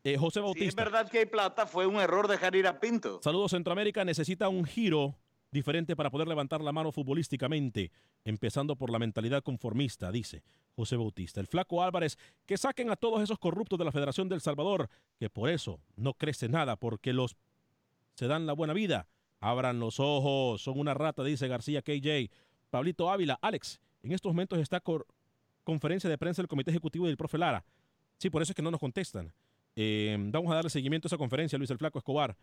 Eh, José Bautista. Si es verdad que hay plata, fue un error dejar ir a Pinto. Saludos, Centroamérica necesita un giro diferente para poder levantar la mano futbolísticamente, empezando por la mentalidad conformista, dice José Bautista. El flaco Álvarez, que saquen a todos esos corruptos de la Federación del Salvador, que por eso no crece nada, porque los se dan la buena vida Abran los ojos, son una rata, dice García KJ. Pablito Ávila, Alex, en estos momentos está con conferencia de prensa del Comité Ejecutivo del profe Lara. Sí, por eso es que no nos contestan. Eh, vamos a darle seguimiento a esa conferencia, Luis el Flaco Escobar.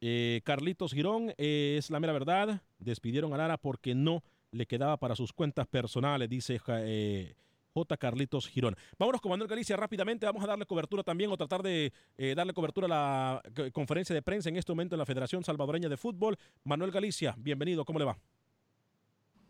Eh, Carlitos Girón, eh, es la mera verdad. Despidieron a Lara porque no le quedaba para sus cuentas personales, dice J. Carlitos Girón. Vámonos con Manuel Galicia rápidamente. Vamos a darle cobertura también o tratar de eh, darle cobertura a la conferencia de prensa en este momento en la Federación Salvadoreña de Fútbol. Manuel Galicia, bienvenido. ¿Cómo le va?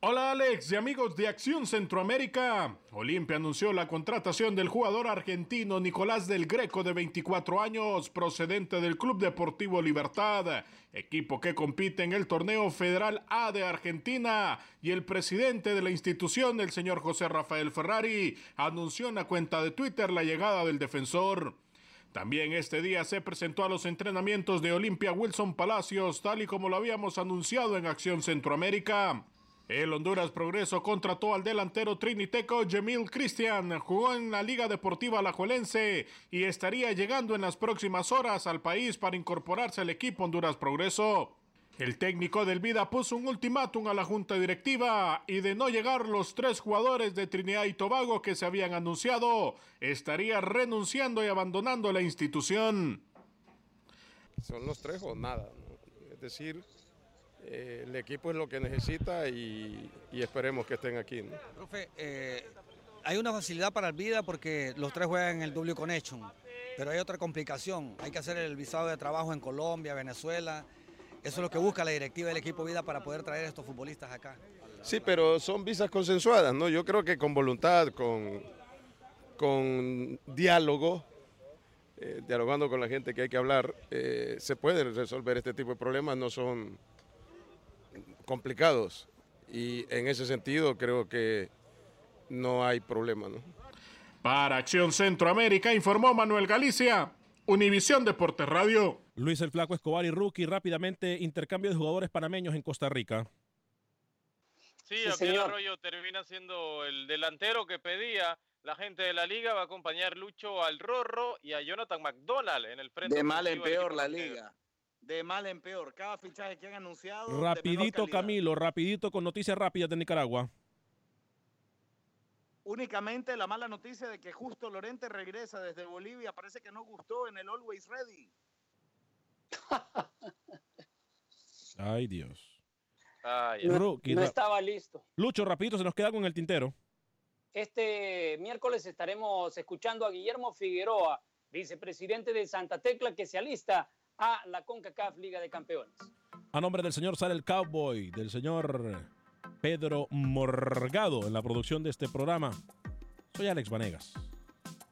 Hola Alex y amigos de Acción Centroamérica. Olimpia anunció la contratación del jugador argentino Nicolás del Greco de 24 años, procedente del Club Deportivo Libertad, equipo que compite en el torneo federal A de Argentina. Y el presidente de la institución, el señor José Rafael Ferrari, anunció en la cuenta de Twitter la llegada del defensor. También este día se presentó a los entrenamientos de Olimpia Wilson Palacios, tal y como lo habíamos anunciado en Acción Centroamérica. El Honduras Progreso contrató al delantero triniteco Jamil Cristian, jugó en la Liga Deportiva Alajuelense y estaría llegando en las próximas horas al país para incorporarse al equipo Honduras Progreso. El técnico del Vida puso un ultimátum a la junta directiva y de no llegar los tres jugadores de Trinidad y Tobago que se habían anunciado, estaría renunciando y abandonando la institución. Son los tres o nada, es decir, eh, el equipo es lo que necesita y, esperemos que estén aquí. Profe, eh, hay una facilidad para el Vida porque los tres juegan en el W Connection, pero hay otra complicación. Hay que hacer el visado de trabajo en Colombia, Venezuela. Eso es lo que busca la directiva del equipo Vida para poder traer a estos futbolistas acá. Sí, pero son visas consensuadas, ¿no? Yo creo que con voluntad, con, con diálogo, eh, dialogando con la gente que hay que hablar, se pueden resolver este tipo de problemas, no son complicados y en ese sentido creo que no hay problema. ¿no? Para Acción Centroamérica informó Manuel Galicia, Univisión Deportes Radio. Luis el Flaco Escobar y Rookie, rápidamente intercambio de jugadores panameños en Costa Rica. Sí, aquel Arroyo termina siendo el delantero que pedía la gente de la liga. Va a acompañar Lucho al Rorro y a Jonathan McDonald en el frente. De mal en peor la liga de mal en peor. Cada fichaje que han anunciado. Rapidito, Camilo, rapidito con noticias rápidas de Nicaragua. Únicamente la mala noticia de que justo Lorente regresa desde Bolivia. Parece que no gustó en el Always Ready. Ay, Dios. no, estaba listo. Lucho, rapidito, se nos queda con el tintero. Este miércoles estaremos escuchando a Guillermo Figueroa, vicepresidente de Santa Tecla, que se alista a la CONCACAF Liga de Campeones. A nombre del señor Sal el Cowboy, del señor Pedro Morgado en la producción de este programa, soy Alex Vanegas.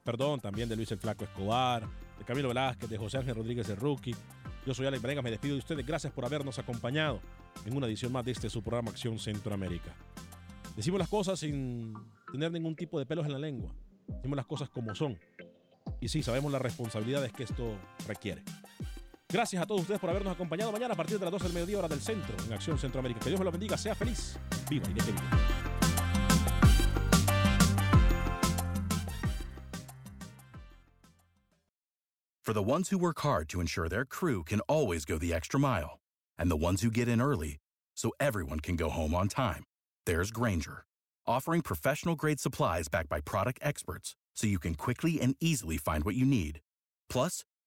Perdón también de Luis el Flaco Escobar, de Camilo Velázquez, de José Ángel Rodríguez el Rookie. Yo soy Alex Vanegas, me despido de ustedes. Gracias por habernos acompañado en una edición más de este su programa Acción Centroamérica. Decimos las cosas sin tener ningún tipo de pelos en la lengua. Decimos las cosas como son. Y sí, sabemos las responsabilidades que esto requiere. Gracias a todos ustedes por habernos acompañado mañana a partir de las 12 del mediodía hora del centro en Acción Centroamérica. Que Dios me lo bendiga, sea feliz, viva y deje. For the ones who work hard to ensure their crew can always go the extra mile, and the ones who get in early so everyone can go home on time, there's Granger, offering professional grade supplies backed by product experts so you can quickly and easily find what you need. Plus,